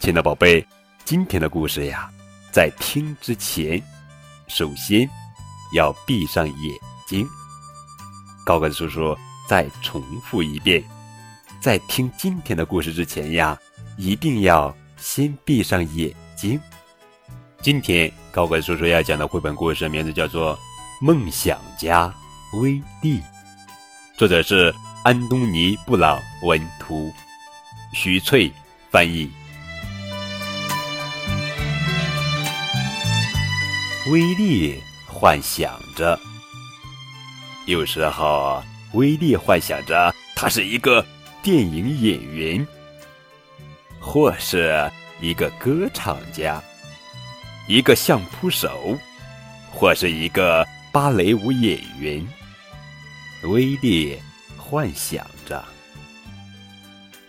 亲爱的宝贝，今天的故事呀，在听之前，首先要闭上眼睛。高个叔叔再重复一遍，在听今天的故事之前呀，一定要先闭上眼睛。今天高个叔叔要讲的绘本故事名字叫做《梦想家威利》，作者是安东尼·布朗文图，徐翠翻译。威利幻想着，有时候威利幻想着他是一个电影演员，或是一个歌唱家，一个相扑手，或是一个芭蕾舞演员。威利幻想着，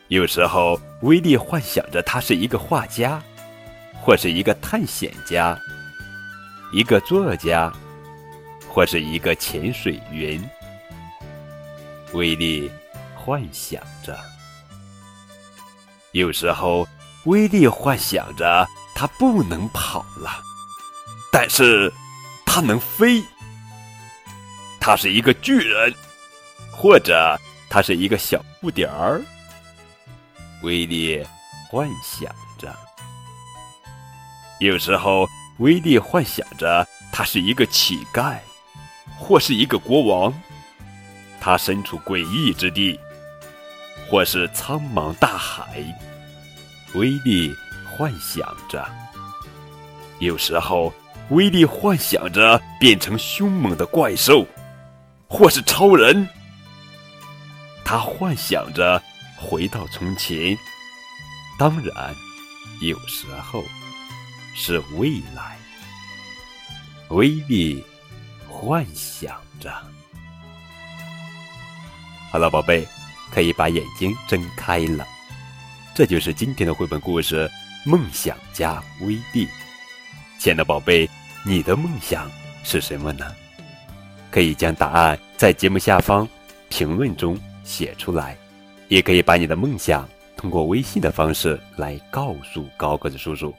有时候威利幻想着他是一个画家，或是一个探险家。一个作家，或是一个潜水员，威利幻想着。有时候，威利幻想着他不能跑了，但是他能飞。他是一个巨人，或者他是一个小不点儿。威利幻想着。有时候。威利幻想着他是一个乞丐，或是一个国王。他身处诡异之地，或是苍茫大海。威利幻想着，有时候威利幻想着变成凶猛的怪兽，或是超人。他幻想着回到从前，当然，有时候。是未来，威力幻想着。好了，宝贝，可以把眼睛睁开了。这就是今天的绘本故事《梦想家威力》。亲爱的宝贝，你的梦想是什么呢？可以将答案在节目下方评论中写出来，也可以把你的梦想通过微信的方式来告诉高个子叔叔。